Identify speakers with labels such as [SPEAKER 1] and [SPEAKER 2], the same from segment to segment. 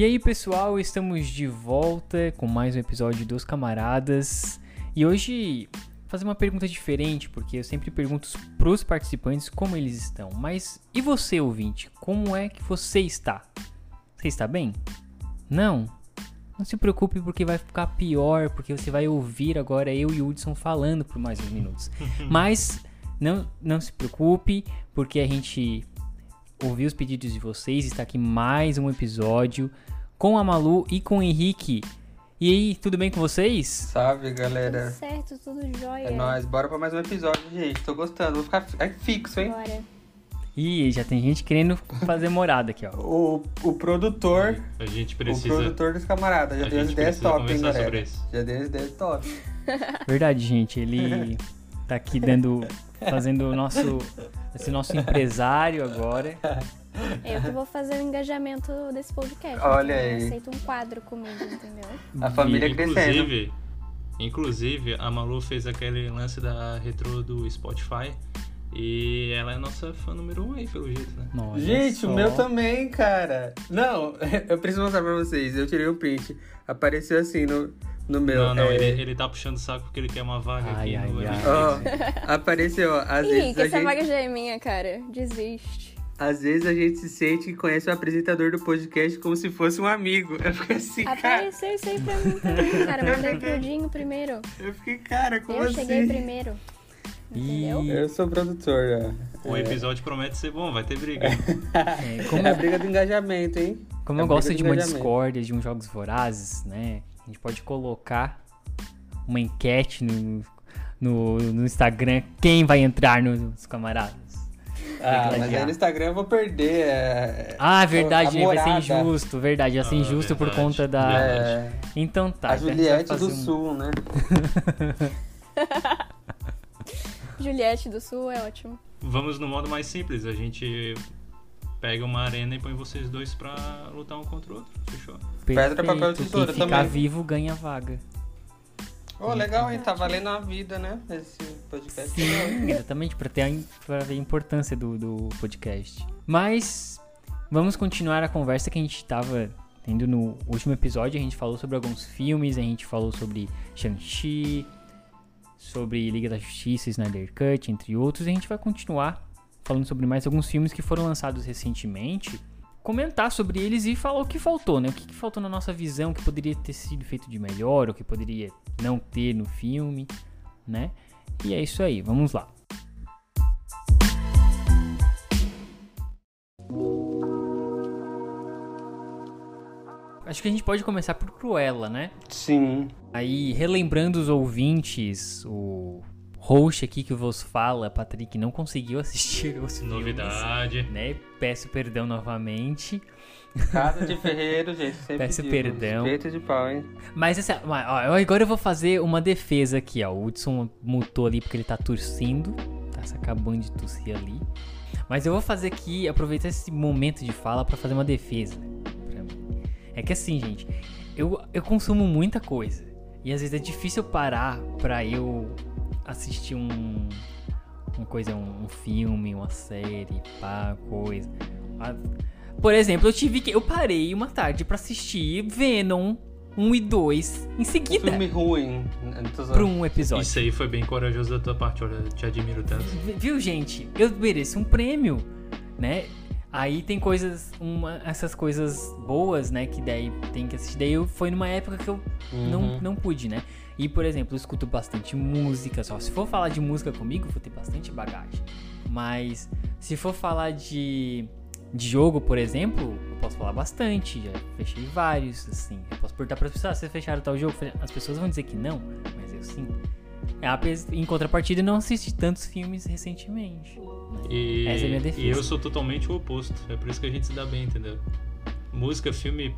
[SPEAKER 1] E aí, pessoal, estamos de volta com mais um episódio dos Camaradas. E hoje fazer uma pergunta diferente, porque eu sempre pergunto pros participantes como eles estão. Mas e você, ouvinte? Como é que você está? Você está bem? Não? Não se preocupe porque vai ficar pior, porque você vai ouvir agora eu e o Hudson falando por mais uns minutos. Mas não, não se preocupe, porque a gente ouviu os pedidos de vocês, está aqui mais um episódio com a Malu e com o Henrique. E aí, tudo bem com vocês?
[SPEAKER 2] Salve, galera.
[SPEAKER 3] Tudo certo, tudo jóia.
[SPEAKER 2] É nóis, bora pra mais um episódio, gente. Tô gostando, vou ficar fi- fixo, hein?
[SPEAKER 3] Bora.
[SPEAKER 1] Ih, já tem gente querendo fazer morada aqui, ó.
[SPEAKER 2] O, o produtor,
[SPEAKER 4] A gente
[SPEAKER 2] o
[SPEAKER 4] precisa.
[SPEAKER 2] produtor dos camaradas, já deu as ideias top, hein, galera?
[SPEAKER 4] sobre isso.
[SPEAKER 2] Já deu as ideias top.
[SPEAKER 1] Verdade, gente, ele tá aqui dando fazendo o nosso esse nosso empresário agora.
[SPEAKER 3] Eu que vou fazer o engajamento desse podcast.
[SPEAKER 2] Olha
[SPEAKER 3] eu
[SPEAKER 2] aí.
[SPEAKER 3] aceito um quadro comigo, entendeu?
[SPEAKER 2] A família
[SPEAKER 4] E,
[SPEAKER 2] crescendo.
[SPEAKER 4] inclusive, inclusive, a Malu fez aquele lance da retro do Spotify. E ela é nossa fã número um aí, pelo jeito, né?
[SPEAKER 1] Olha
[SPEAKER 2] Gente,
[SPEAKER 1] só.
[SPEAKER 2] o meu também, cara. Não, eu preciso mostrar pra vocês. Eu tirei o print. Apareceu assim no, no meu.
[SPEAKER 4] não, não,
[SPEAKER 2] é,
[SPEAKER 4] ele, ele tá puxando o saco porque ele quer uma vaga
[SPEAKER 1] Ai,
[SPEAKER 4] aqui
[SPEAKER 1] ai,
[SPEAKER 4] no
[SPEAKER 1] ai.
[SPEAKER 2] Ó, apareceu, ó. Às vezes,
[SPEAKER 3] Henrique,
[SPEAKER 2] a
[SPEAKER 3] essa
[SPEAKER 2] gente,
[SPEAKER 3] vaga já é minha, cara. Desiste.
[SPEAKER 2] às vezes a gente se sente que conhece o apresentador do podcast como se fosse um amigo. Eu fiquei assim, cara.
[SPEAKER 3] Apareceu isso aí pra mim também, cara. Mandei pro Dinho primeiro.
[SPEAKER 2] Eu fiquei, cara, como
[SPEAKER 3] eu
[SPEAKER 2] assim?
[SPEAKER 3] cheguei primeiro. Entendeu?
[SPEAKER 2] Eu sou produtor, ó.
[SPEAKER 4] O episódio promete ser bom, vai ter briga.
[SPEAKER 1] é, como,
[SPEAKER 2] É a briga do engajamento, hein?
[SPEAKER 1] como
[SPEAKER 2] É
[SPEAKER 1] eu gosto de
[SPEAKER 2] do
[SPEAKER 1] uma discórdia, de uns jogos vorazes, né? A gente pode colocar uma enquete no, no, no Instagram quem vai entrar nos camaradas.
[SPEAKER 2] Ah, mas aí no Instagram eu vou perder. É...
[SPEAKER 1] Ah, verdade,
[SPEAKER 2] a
[SPEAKER 1] vai ser injusto, verdade, vai ser
[SPEAKER 4] Ah,
[SPEAKER 1] injusto por
[SPEAKER 4] verdade,
[SPEAKER 1] conta da.
[SPEAKER 4] verdade.
[SPEAKER 2] É,
[SPEAKER 1] Então tá.
[SPEAKER 2] a Juliette do
[SPEAKER 1] um-
[SPEAKER 2] Sul, né?
[SPEAKER 3] Juliette do Sul é ótimo.
[SPEAKER 4] Vamos no modo mais simples. A gente pega uma arena e põe vocês dois pra lutar um contra o outro. Fechou?
[SPEAKER 2] Pedra, papel,
[SPEAKER 1] Perfeito.
[SPEAKER 2] tesoura
[SPEAKER 1] Quem ficar
[SPEAKER 2] também.
[SPEAKER 1] vivo ganha vaga.
[SPEAKER 2] Ô, legal, hein? Tá valendo a vida, né? Esse podcast.
[SPEAKER 1] Sim, exatamente, pra, ter a, pra ver a importância do, do podcast. Mas vamos continuar a conversa que a gente tava tendo no último episódio. A gente falou sobre alguns filmes, a gente falou sobre Shang-Chi, sobre Liga da Justiça, Snyder Cut, entre outros. E a gente vai continuar falando sobre mais alguns filmes que foram lançados recentemente. Comentar sobre eles e falar o que faltou, né? O que, que faltou na nossa visão, o que poderia ter sido feito de melhor, o que poderia não ter no filme, né? E é isso aí, vamos lá. Acho que a gente pode começar por Cruella, né?
[SPEAKER 2] Sim.
[SPEAKER 1] Aí, relembrando os ouvintes, o host aqui que vos fala, Patrick, não conseguiu assistir os filmes,
[SPEAKER 4] Novidade.
[SPEAKER 1] né? Peço perdão novamente.
[SPEAKER 2] Casa de Ferreiro, gente. Sempre
[SPEAKER 1] Peço
[SPEAKER 2] digo,
[SPEAKER 1] perdão.
[SPEAKER 2] Peito de pau, hein?
[SPEAKER 1] Mas assim, ó, ó, agora eu vou fazer uma defesa aqui, ó. O Hudson mutou ali porque ele tá torcendo, tá se acabando de tossir ali. Mas eu vou fazer aqui, aproveitar esse momento de fala pra fazer uma defesa pra mim. É que assim, gente, eu, eu consumo muita coisa. E às vezes é difícil parar pra eu assistir um. Uma coisa, um, um filme, uma série, pá, coisa. Por exemplo, eu tive que. Eu parei uma tarde pra assistir Venom 1 e 2 em
[SPEAKER 2] Um
[SPEAKER 1] seguida
[SPEAKER 2] filme ruim. Não zoando.
[SPEAKER 1] pra um episódio.
[SPEAKER 4] Isso aí foi bem corajoso da tua parte, olha, te admiro tanto.
[SPEAKER 1] V- Viu, gente? Eu mereço um prêmio, né? Aí tem coisas, uma, essas coisas boas, né? Que daí tem que assistir. Daí eu, foi numa época que eu não,
[SPEAKER 2] Uhum.
[SPEAKER 1] não pude, né? E, por exemplo, eu escuto bastante música. Só se for falar de música comigo, eu vou ter bastante bagagem. Mas se for falar de, de jogo, por exemplo, eu posso falar bastante. Já fechei vários, assim. Eu posso perguntar para as pessoas, ah, vocês fecharam tal jogo? As pessoas vão dizer que não, mas eu sim. É, Em contrapartida, eu não assisti tantos filmes recentemente. né?
[SPEAKER 4] E,
[SPEAKER 1] Essa é a minha defesa.
[SPEAKER 4] e eu sou totalmente o oposto. É por isso que a gente se dá bem, entendeu? Música, filme.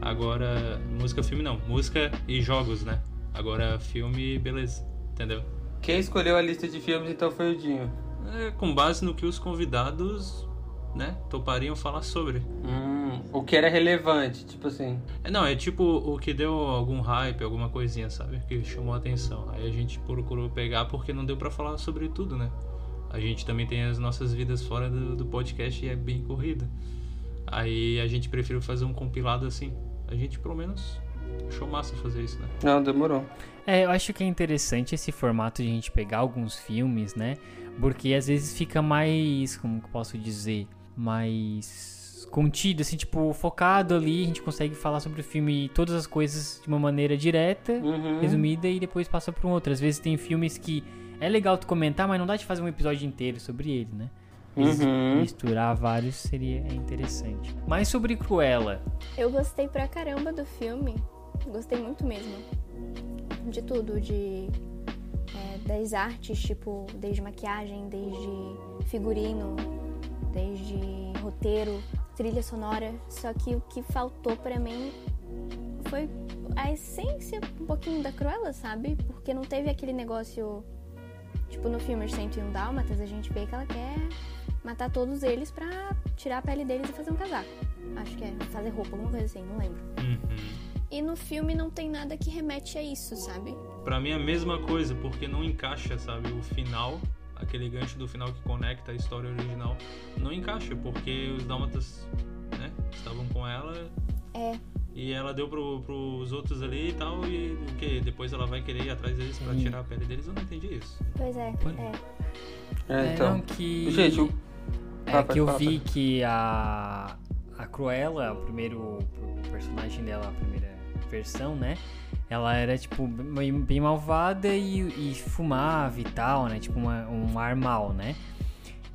[SPEAKER 4] Agora. Música, filme não. Música e jogos, né? Agora, filme, beleza. Entendeu?
[SPEAKER 2] Quem escolheu a lista de filmes então foi o Dinho.
[SPEAKER 4] É, com base no que os convidados, né, topariam falar sobre.
[SPEAKER 2] Hum, o que era relevante, tipo assim.
[SPEAKER 4] É, não, é tipo o que deu algum hype, alguma coisinha, sabe? Que chamou a atenção. Aí a gente procurou pegar porque não deu pra falar sobre tudo, né? A gente também tem as nossas vidas fora do, do podcast e é bem corrida. Aí a gente preferiu fazer um compilado assim. A gente, pelo menos, achou massa fazer isso, né?
[SPEAKER 2] Não, demorou.
[SPEAKER 1] É, eu acho que é interessante esse formato de a gente pegar alguns filmes, né? Porque às vezes fica mais, como que eu posso dizer, mais contido, assim, tipo, focado ali, a gente consegue falar sobre o filme todas as coisas de uma maneira direta,
[SPEAKER 2] Uhum.
[SPEAKER 1] resumida e depois passa para um outro. Às vezes tem filmes que é legal tu comentar, mas não dá de fazer um episódio inteiro sobre ele, né?
[SPEAKER 2] Uhum.
[SPEAKER 1] Misturar vários seria interessante. Mas sobre Cruella,
[SPEAKER 3] Eu gostei pra caramba do filme. Gostei muito mesmo. De tudo, de é, das artes, tipo, desde maquiagem, desde figurino, desde roteiro, trilha sonora. Só que o que faltou pra mim foi a essência um pouquinho da Cruella, sabe? Porque não teve aquele negócio. Tipo, no filme Os 101 Dálmatas, a gente vê que ela quer matar todos eles pra tirar a pele deles e fazer um casaco. Acho que é fazer roupa, alguma coisa assim, não lembro.
[SPEAKER 4] Uhum.
[SPEAKER 3] E no filme não tem nada que remete a isso, sabe?
[SPEAKER 4] Pra mim é a mesma coisa, porque não encaixa, sabe? O final, aquele gancho do final que conecta a história original, não encaixa, porque os dálmatas, né, estavam com ela.
[SPEAKER 3] É.
[SPEAKER 4] E ela deu pro, pros outros ali e tal, e o que? Depois ela vai querer ir atrás deles pra
[SPEAKER 1] Sim.
[SPEAKER 4] tirar a pele deles? Eu não entendi isso.
[SPEAKER 3] Pois é,
[SPEAKER 1] Por-
[SPEAKER 3] é.
[SPEAKER 2] É,
[SPEAKER 1] é,
[SPEAKER 2] então.
[SPEAKER 1] não que...
[SPEAKER 2] Gente, o...
[SPEAKER 1] É
[SPEAKER 2] Ah,
[SPEAKER 1] que
[SPEAKER 2] pode
[SPEAKER 1] eu vi que a, a Cruella, o primeiro o personagem dela, a primeira versão, né? Ela era, tipo, bem, bem malvada e, e fumava e tal, né? Tipo, uma, um ar mal, né?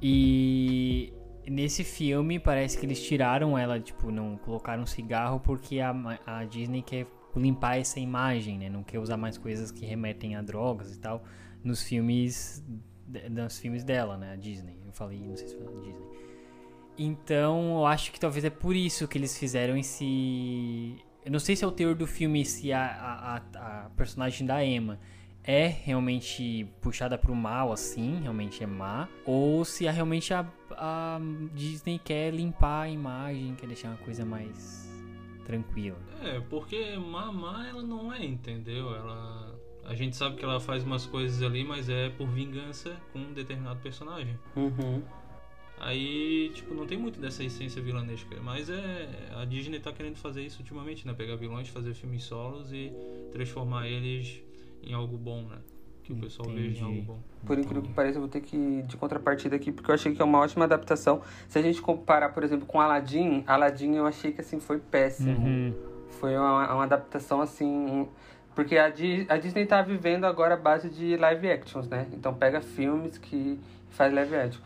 [SPEAKER 1] E nesse filme parece que eles tiraram ela, tipo, não colocaram cigarro porque a, a Disney quer limpar essa imagem, né? Não quer usar mais coisas que remetem a drogas e tal nos filmes nos filmes dela, né? A Disney. Eu falei, não sei se foi a Disney. Então, eu acho que talvez é por isso que eles fizeram esse. Eu não sei se é o teor do filme, se a, a, a- personagem da Emma é realmente puxada pro mal, assim, realmente é má, ou se é realmente a, a Disney quer limpar a imagem, quer deixar uma coisa mais tranquila.
[SPEAKER 4] É, porque Mamá ela não é, entendeu? Ela. A gente sabe que ela faz umas coisas ali, mas é por vingança com um determinado personagem.
[SPEAKER 2] Uhum.
[SPEAKER 4] Aí, tipo, não tem muito dessa essência vilanesca. Mas é. A Disney tá querendo fazer isso ultimamente, né? Pegar vilões, fazer filmes solos e transformar eles em algo bom, né? Que o pessoal veja em
[SPEAKER 1] Entendi.
[SPEAKER 4] algo bom.
[SPEAKER 2] Por incrível que pareça, eu vou ter que ir de contrapartida aqui, porque eu achei que é uma ótima adaptação. Se a gente comparar, por exemplo, com Aladdin, Aladdin eu achei que assim foi péssimo.
[SPEAKER 1] Uhum.
[SPEAKER 2] Foi uma, uma adaptação assim. Porque a, Di- a Disney tá vivendo agora a base de live actions, né? Então pega filmes que faz live action.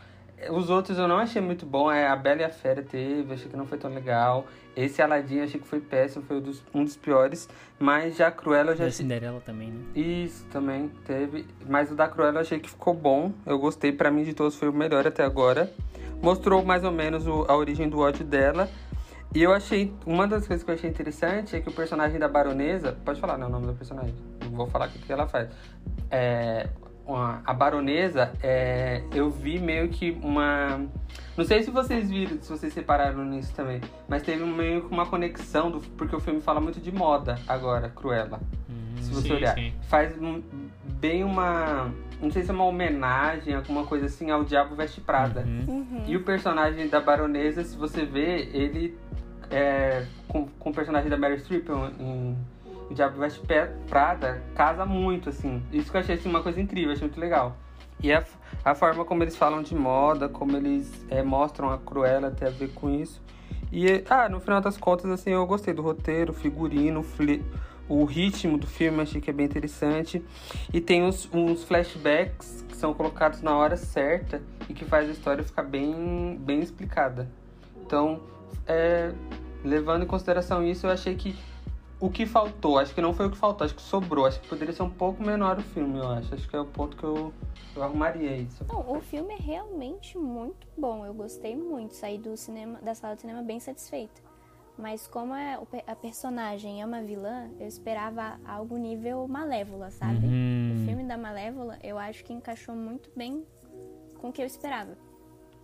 [SPEAKER 2] Os outros eu não achei muito bom. É, a Bela e a Fera teve, achei que não foi tão legal. Esse Aladdin achei que foi péssimo, foi um dos, um dos piores. Mas já a Cruella eu já
[SPEAKER 1] Da
[SPEAKER 2] achei.
[SPEAKER 1] Cinderela também, né?
[SPEAKER 2] Isso também teve. Mas o da Cruella eu achei que ficou bom. Eu gostei, pra mim de todos foi o melhor até agora. Mostrou mais ou menos o- a origem do ódio dela. E eu achei. Uma das coisas que eu achei interessante é que o personagem da baronesa. Pode falar, né? O nome do personagem. Não vou falar o que que ela faz. É. uma- a baronesa, é, eu vi meio que uma. Não sei se vocês viram, se vocês separaram nisso também, mas teve meio que uma conexão, do, porque o filme fala muito de moda agora, Cruella. Se você
[SPEAKER 4] Sim,
[SPEAKER 2] olhar.
[SPEAKER 4] sim.
[SPEAKER 2] Faz um- bem uma. Não sei se é uma homenagem, alguma coisa assim, ao Diabo Veste Prada.
[SPEAKER 1] Uhum.
[SPEAKER 3] Uhum.
[SPEAKER 2] E o personagem da baronesa, se você vê, ele é, com, com o personagem da Mary Streep em O Diabo Veste Prada, casa muito, assim. Isso que eu achei assim, uma coisa incrível, achei muito legal. E a, a forma como eles falam de moda, como eles é, mostram a Cruella tem a ver com isso. E, ah, no final das contas, assim, eu gostei do roteiro, figurino, fli- o ritmo do filme, achei que é bem interessante. E tem uns, uns flashbacks que são colocados na hora certa e que faz a história ficar bem, bem explicada. Então, é, levando em consideração isso, eu achei que o que faltou, acho que não foi o que faltou, acho que sobrou. Acho que poderia ser um pouco menor o filme, eu acho. Acho que é o ponto que eu, eu arrumaria isso.
[SPEAKER 3] Não, o filme é realmente muito bom. Eu gostei muito. Saí do cinema, da sala de cinema bem satisfeita. Mas como é, a personagem é uma vilã, eu esperava algo nível Malévola, sabe?
[SPEAKER 1] Uhum.
[SPEAKER 3] O filme da Malévola, eu acho que encaixou muito bem com o que eu esperava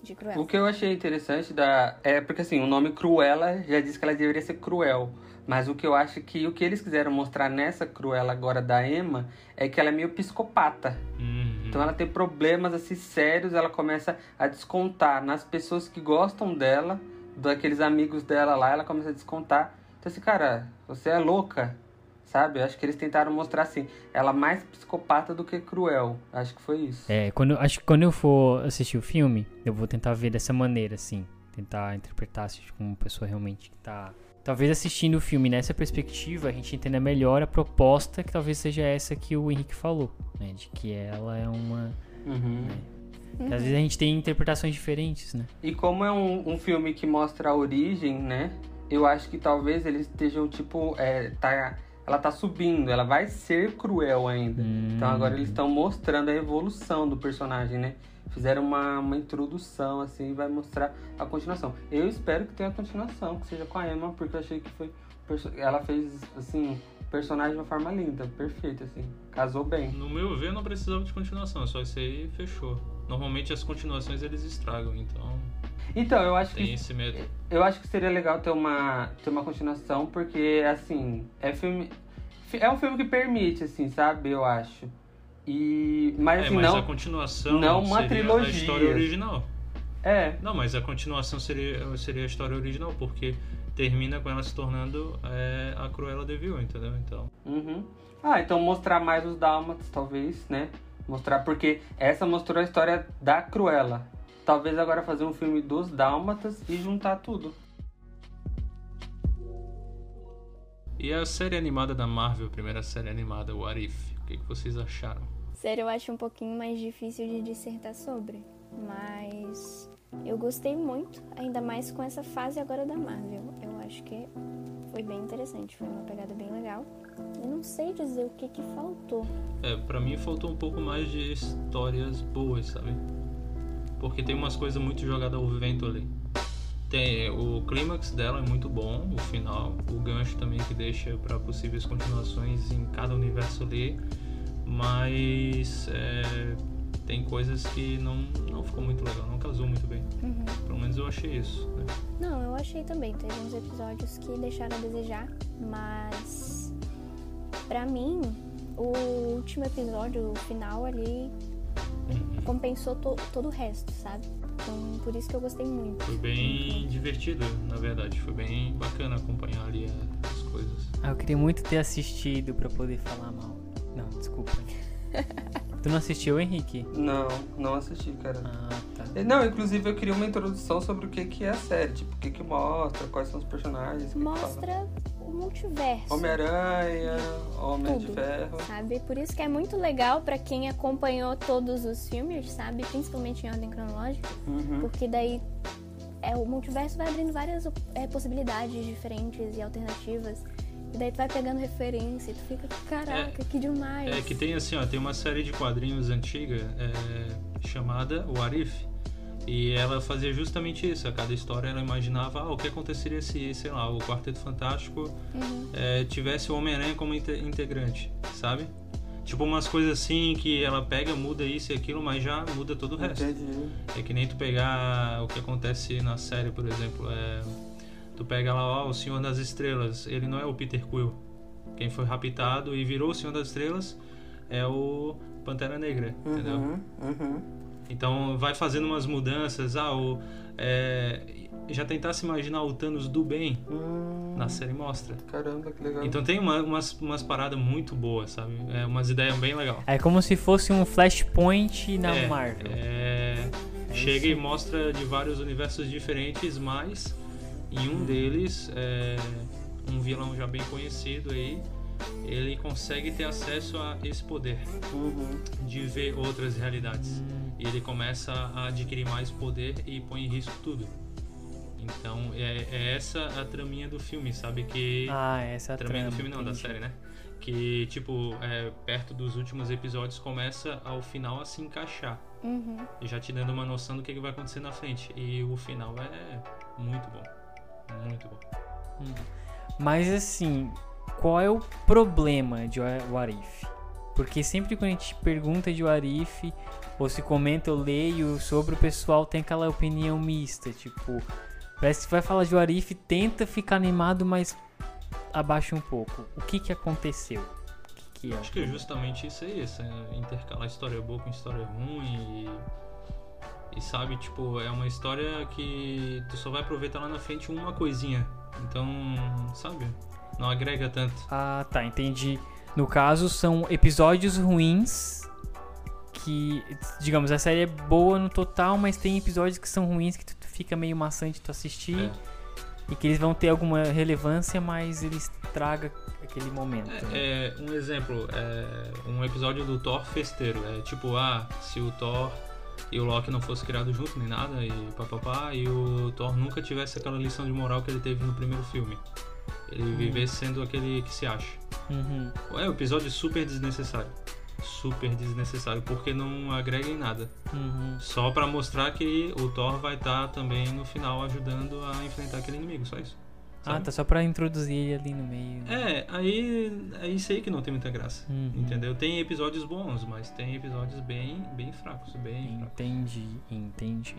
[SPEAKER 3] de Cruella.
[SPEAKER 2] O que eu achei interessante da. É porque assim, o nome Cruella já diz que ela deveria ser cruel. Mas o que eu acho que o que eles quiseram mostrar nessa Cruella agora da Emma é que ela é meio psicopata.
[SPEAKER 4] Uhum.
[SPEAKER 2] Então ela tem problemas assim sérios, ela começa a descontar nas pessoas que gostam dela daqueles amigos dela lá, ela começa a descontar. Então assim, cara, você é louca, sabe? Eu acho que eles tentaram mostrar assim, ela mais psicopata do que cruel. Acho que foi isso.
[SPEAKER 1] É, quando, acho que quando eu for assistir o filme, eu vou tentar ver dessa maneira, assim. Tentar interpretar assim, como uma pessoa realmente que tá. Talvez assistindo o filme nessa perspectiva, a gente entenda melhor a proposta, que talvez seja essa que o Henrique falou, né? De que ela é uma.
[SPEAKER 2] Uhum.
[SPEAKER 1] Né? Que às vezes a gente tem interpretações diferentes, né?
[SPEAKER 2] E como é um, um filme que mostra a origem, né? Eu acho que talvez eles estejam, tipo, é, tá, ela tá subindo, ela vai ser cruel ainda.
[SPEAKER 1] Hum.
[SPEAKER 2] Então agora eles estão mostrando a evolução do personagem, né? Fizeram uma, uma introdução, assim, e vai mostrar a continuação. Eu espero que tenha a continuação, que seja com a Emma, porque eu achei que foi. Ela fez, assim, o personagem de uma forma linda, perfeita, assim. Casou bem.
[SPEAKER 4] No meu ver, não precisava de continuação, só isso aí fechou. Normalmente as continuações eles estragam, então
[SPEAKER 2] Então, eu acho
[SPEAKER 4] tem
[SPEAKER 2] que.
[SPEAKER 4] esse medo.
[SPEAKER 2] Eu acho que seria legal ter uma, ter uma continuação, porque, assim, é filme. É um filme que permite, assim, sabe? Eu acho. E. Mas
[SPEAKER 4] É,
[SPEAKER 2] assim,
[SPEAKER 4] mas
[SPEAKER 2] não.
[SPEAKER 4] a continuação
[SPEAKER 2] não uma trilogia.
[SPEAKER 4] a história original.
[SPEAKER 2] É.
[SPEAKER 4] Não, mas a continuação seria, seria a história original, porque termina com ela se tornando é, a Cruella de Vil, entendeu? Então,
[SPEAKER 2] Uhum. Ah, então mostrar mais os Dálmatas, talvez, né? Mostrar, porque essa mostrou a história da Cruella. Talvez agora fazer um filme dos Dálmatas e juntar tudo.
[SPEAKER 4] e a série animada da Marvel, a primeira série animada, What If? O que, que vocês acharam?
[SPEAKER 3] Sério, eu acho um pouquinho mais difícil de dissertar sobre. Mas eu gostei muito, ainda mais com essa fase agora da Marvel. Eu acho que foi bem interessante, foi uma pegada bem legal. Eu não sei dizer o que que faltou.
[SPEAKER 4] É, pra mim faltou um pouco mais de histórias boas, sabe? Porque tem umas coisas muito jogadas ao vento ali. Tem o clímax dela é muito bom, o final, o gancho também que deixa pra possíveis continuações em cada universo ali, mas é, tem coisas que não, não ficou muito legal, não casou muito bem.
[SPEAKER 3] Uhum.
[SPEAKER 4] Pelo menos eu achei isso. Né?
[SPEAKER 3] Não, eu achei também. Teve uns episódios que deixaram a desejar, mas pra mim, o último episódio, o final ali, compensou to- todo o resto, sabe? Então, por isso que eu gostei muito.
[SPEAKER 4] Foi bem divertido, na verdade. Foi bem bacana acompanhar ali é, as coisas.
[SPEAKER 1] Ah, eu queria muito ter assistido pra poder falar mal. Não, desculpa. tu não assistiu, Henrique?
[SPEAKER 2] Não, não assisti, cara.
[SPEAKER 1] Ah, tá.
[SPEAKER 2] Não, inclusive eu queria uma introdução sobre o que, que é a série. Tipo, o que, que mostra, quais são os personagens.
[SPEAKER 3] Mostra o multiverso.
[SPEAKER 2] Homem-Aranha, Homem de
[SPEAKER 3] Tudo.
[SPEAKER 2] Ferro.
[SPEAKER 3] Sabe? Por isso que é muito legal pra quem acompanhou todos os filmes, sabe? Principalmente em ordem cronológica.
[SPEAKER 2] Uhum.
[SPEAKER 3] Porque daí é, o multiverso vai abrindo várias é, possibilidades diferentes e alternativas. E daí tu vai pegando referência e tu fica, caraca, que demais.
[SPEAKER 4] É que tem assim, ó, tem uma série de quadrinhos antiga é, chamada What If. E ela fazia justamente isso. A cada história ela imaginava ah, o que aconteceria se, sei lá, o Quarteto Fantástico
[SPEAKER 3] Uhum.
[SPEAKER 4] é, tivesse o Homem-Aranha como inte- integrante, sabe? Tipo umas coisas assim que ela pega, muda isso e aquilo, mas já muda todo o resto.
[SPEAKER 2] Entendi.
[SPEAKER 4] É que nem tu pegar o que acontece na série, por exemplo. É, tu pega lá, ó, o Senhor das Estrelas. Ele não é o Peter Quill. Quem foi raptado e virou o Senhor das Estrelas é o Pantera Negra, entendeu?
[SPEAKER 2] Uhum, uhum.
[SPEAKER 4] Então vai fazendo umas mudanças. Ah, o, é, já tentar se imaginar o Thanos do bem
[SPEAKER 2] Hum,
[SPEAKER 4] na série mostra.
[SPEAKER 2] Caramba, que legal.
[SPEAKER 4] Então tem uma- umas, umas paradas muito boas, sabe? É, umas ideias bem legais.
[SPEAKER 1] É como se fosse um Flashpoint na
[SPEAKER 4] É,
[SPEAKER 1] Marvel.
[SPEAKER 4] é,
[SPEAKER 1] É
[SPEAKER 4] chega
[SPEAKER 1] isso.
[SPEAKER 4] e mostra de vários universos diferentes, mas em um deles, é, um vilão já bem conhecido aí, ele consegue ter acesso a esse poder
[SPEAKER 2] Uhum.
[SPEAKER 4] de ver outras realidades. E ele começa a adquirir mais poder e põe em risco tudo. Então é, é essa a traminha do filme, sabe? Que
[SPEAKER 1] Ah, essa é a
[SPEAKER 4] traminha
[SPEAKER 1] trama.
[SPEAKER 4] do filme não, da
[SPEAKER 1] entendi.
[SPEAKER 4] série, né? Que, tipo, é, perto dos últimos episódios começa ao final a se encaixar.
[SPEAKER 3] Uhum.
[SPEAKER 4] Já te dando uma noção do que que vai acontecer na frente. E o final é muito bom. Muito bom.
[SPEAKER 1] Mas assim, qual é o problema de What If? Porque sempre quando a gente pergunta de What If, ou se comenta ou leio sobre o pessoal, tem aquela opinião mista. Tipo, parece que vai falar de What If, tenta ficar animado, mas abaixa um pouco. O que que aconteceu? O que, que é?
[SPEAKER 4] Acho que é justamente isso aí, essa intercalar história boa com história ruim e, e sabe, tipo, é uma história que tu só vai aproveitar lá na frente uma coisinha. Então, sabe? Não agrega tanto.
[SPEAKER 1] Ah, tá, entendi. No caso, são episódios ruins que, digamos, a série é boa no total, mas tem episódios que são ruins que tu, fica meio maçante tu assistir
[SPEAKER 4] É.
[SPEAKER 1] e que eles vão ter alguma relevância, mas eles tragam aquele momento. né?
[SPEAKER 4] É, é, um exemplo, é um episódio do Thor festeiro. É tipo, ah, se o Thor e o Loki não fossem criados juntos nem nada, e papapá, e o Thor nunca tivesse aquela lição de moral que ele teve no primeiro filme. Ele vivesse sendo aquele que se acha.
[SPEAKER 1] Uhum.
[SPEAKER 4] É um episódio super desnecessário. Super desnecessário, porque não agrega em nada.
[SPEAKER 1] Uhum.
[SPEAKER 4] Só pra mostrar que o Thor vai estar também no final ajudando a enfrentar aquele inimigo, só isso.
[SPEAKER 1] Ah,
[SPEAKER 4] sabe?
[SPEAKER 1] tá só pra introduzir ele ali no meio.
[SPEAKER 4] É, aí é isso aí que não tem muita graça.
[SPEAKER 1] Uhum.
[SPEAKER 4] Entendeu? Tem episódios bons, mas tem episódios bem, bem fracos, bem fracos.
[SPEAKER 1] Entendi, entendi.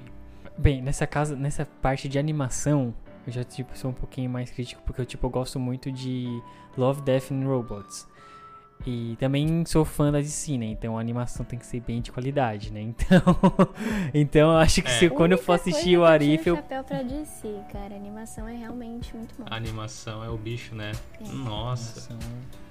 [SPEAKER 1] Bem, nessa casa, nessa parte de animação, eu já tipo sou um pouquinho mais crítico porque eu tipo eu gosto muito de Love, Death and Robots. E também sou fã da DC, né? Então a animação tem que ser bem de qualidade, né? Então, então eu acho que
[SPEAKER 4] É.
[SPEAKER 1] se, quando eu for assistir o Arif, eu
[SPEAKER 3] chapéu pra DC, cara. A animação é realmente muito bom.
[SPEAKER 4] A animação é o bicho, né?
[SPEAKER 3] É.
[SPEAKER 4] Nossa.
[SPEAKER 1] Animação-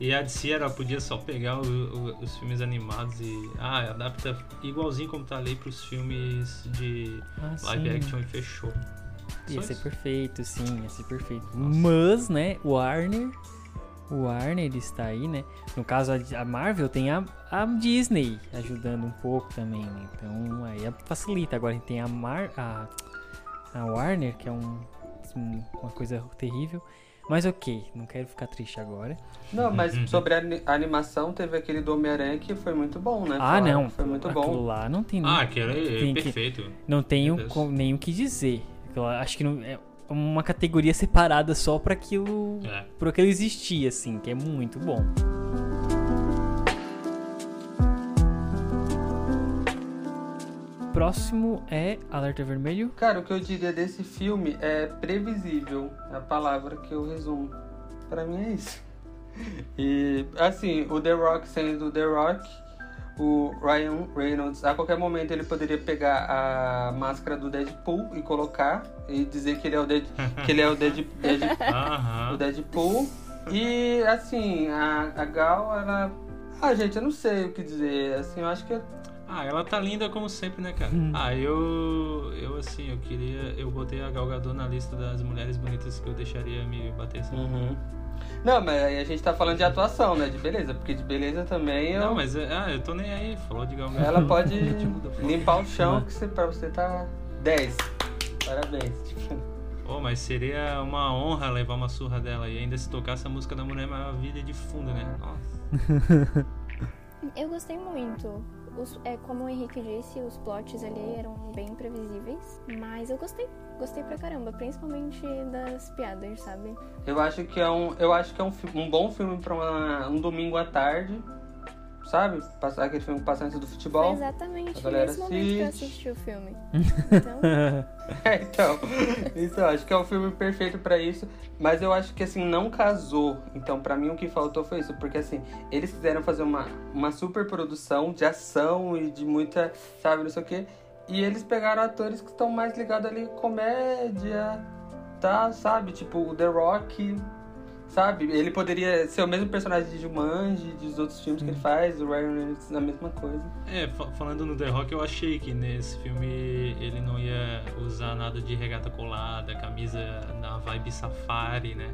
[SPEAKER 4] E a DC ela podia só pegar o- o- os filmes animados e. Ah, adapta igualzinho como tá ali pros filmes de
[SPEAKER 1] Ah,
[SPEAKER 4] live
[SPEAKER 1] sim.
[SPEAKER 4] action e fechou.
[SPEAKER 1] Ia ser perfeito, sim, ia ser perfeito.
[SPEAKER 4] Nossa.
[SPEAKER 1] Mas, né, o Warner. O Warner ele está aí, né? No caso, a, Marvel tem a, a Disney ajudando um pouco também, né? Então aí facilita. Agora a gente tem a, Mar, a, a Warner, que é um, um- uma coisa terrível. Mas ok, não quero ficar triste agora.
[SPEAKER 2] Não, mas sobre a ani- a animação, teve aquele do Homem-Aranha que foi muito bom, né?
[SPEAKER 1] Ah,
[SPEAKER 2] Falaram
[SPEAKER 1] não.
[SPEAKER 2] Foi muito
[SPEAKER 1] Aquilo
[SPEAKER 2] bom.
[SPEAKER 1] lá não tem,
[SPEAKER 4] Ah, aquele é
[SPEAKER 1] Tem que-
[SPEAKER 4] perfeito.
[SPEAKER 1] não tenho nem o que dizer. Acho que não, é uma categoria separada só pra aquilo.
[SPEAKER 4] É.
[SPEAKER 1] por aquilo existir, assim, que é muito bom. Próximo é Alerta Vermelho.
[SPEAKER 2] Cara, o que eu diria desse filme é previsível. É a palavra que eu resumo. Pra mim é isso. E, assim, o The Rock sendo The Rock, o Ryan Reynolds, a qualquer momento ele poderia pegar a máscara do Deadpool e colocar e dizer que ele é o, Dead, que ele é o, Dead, Dead, o. Deadpool. E, assim, a, a Gal, ela... Ah, gente, eu não sei o que dizer. Assim, eu acho que...
[SPEAKER 4] Ah, ela tá linda como sempre, né, cara?
[SPEAKER 1] Hum.
[SPEAKER 4] Ah, eu. Eu, assim, eu queria. Eu botei a Gal Gadot na lista das mulheres bonitas que eu deixaria me bater assim.
[SPEAKER 2] Uhum. Não, mas aí a gente tá falando de atuação, né? De beleza, porque de beleza também eu...
[SPEAKER 4] Não, mas. Ah, eu tô nem aí. Falou de Gadot.
[SPEAKER 2] ela pode limpar o chão que você, pra você tá 10. Parabéns. Tipo,
[SPEAKER 4] Pô, mas seria uma honra levar uma surra dela e ainda se tocasse a música da Mulher Maravilha de fundo, né? Nossa.
[SPEAKER 3] Eu gostei muito. Os- é, como o Henrique disse, os plots ali eram bem previsíveis. Mas eu gostei. Gostei pra caramba. Principalmente das piadas, sabe?
[SPEAKER 2] eu acho que é um, eu acho que é um, um bom filme pra um domingo à tarde, sabe? Passar aquele filme que passa antes do
[SPEAKER 3] Foi
[SPEAKER 2] futebol.
[SPEAKER 3] exatamente
[SPEAKER 2] a galera
[SPEAKER 3] nesse momento que eu
[SPEAKER 2] assiste.
[SPEAKER 3] assisti o filme. Então,
[SPEAKER 2] É, então, isso eu acho que é o filme perfeito pra isso, mas eu acho que assim não casou. Então, pra mim o que faltou foi isso, porque assim, eles quiseram fazer uma, uma super produção de ação e de muita, sabe, não sei o quê, e eles pegaram atores que estão mais ligados ali comédia, tá, sabe? Tipo, o The Rock, sabe? Ele poderia ser o mesmo personagem de Jumanji, dos outros filmes que ele faz, o Ryan Reynolds, a mesma coisa.
[SPEAKER 4] É, fa- falando no The Rock, eu achei que nesse filme ele não ia usar nada de regata colada, camisa na vibe safari, né?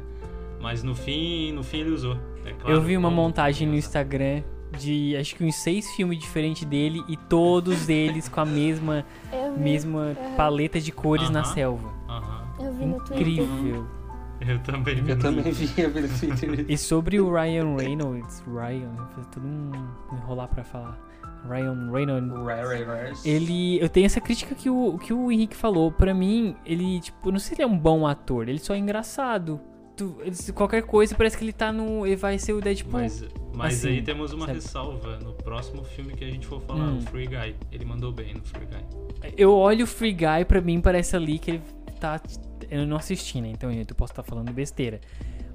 [SPEAKER 4] Mas no fim, no fim ele usou. É claro,
[SPEAKER 1] eu vi uma montagem no Instagram de acho que uns seis filmes diferentes dele e todos eles com a mesma, mesma paleta de cores na
[SPEAKER 4] Aham.
[SPEAKER 1] selva.
[SPEAKER 4] Aham.
[SPEAKER 3] eu vi no Twitter.
[SPEAKER 1] Incrível.
[SPEAKER 4] Eu também vi.
[SPEAKER 2] Eu
[SPEAKER 4] no-
[SPEAKER 2] também vi, no Twitter.
[SPEAKER 1] E sobre o Ryan Reynolds, Ryan, vou fazer tudo um enrolar pra falar. Ryan Reynolds. Ele, eu tenho essa crítica que o, que o Henrique falou. Pra mim, ele, tipo, não sei se ele é um bom ator, ele só é engraçado. Tu- ele- qualquer coisa parece que ele tá no. Ele vai ser o Deadpool.
[SPEAKER 4] Mas, mas
[SPEAKER 1] Assim,
[SPEAKER 4] aí temos uma
[SPEAKER 1] sabe?
[SPEAKER 4] ressalva. No próximo filme que a gente for falar,
[SPEAKER 1] Hum.
[SPEAKER 4] o Free Guy. Ele mandou bem no Free Guy.
[SPEAKER 1] Eu olho o Free Guy, pra mim parece ali que ele tá. Eu não assisti, né? Então eu posso estar falando besteira.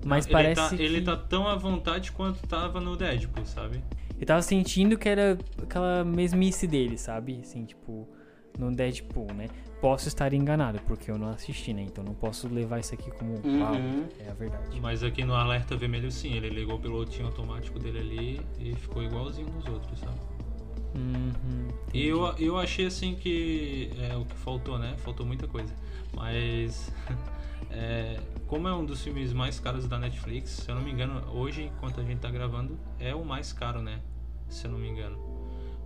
[SPEAKER 1] Mas
[SPEAKER 4] ele
[SPEAKER 1] parece.
[SPEAKER 4] Tá,
[SPEAKER 1] que...
[SPEAKER 4] Ele tá tão à vontade quanto tava no Deadpool, sabe?
[SPEAKER 1] Eu tava sentindo que era aquela mesmice dele, sabe? Assim, tipo. no Deadpool, né? Posso estar enganado, porque eu não assisti, né? Então não posso levar isso aqui como
[SPEAKER 2] Uhum.
[SPEAKER 1] é a verdade.
[SPEAKER 4] Mas aqui no alerta vermelho sim, ele ligou o pilotinho automático dele ali e ficou igualzinho nos outros, sabe?
[SPEAKER 1] Uhum,
[SPEAKER 4] E eu, eu achei assim que é o que faltou, né? Faltou muita coisa. Mas é, como é um dos filmes mais caros da Netflix, se eu não me engano, hoje, enquanto a gente tá gravando, é o mais caro, né? Se eu não me engano.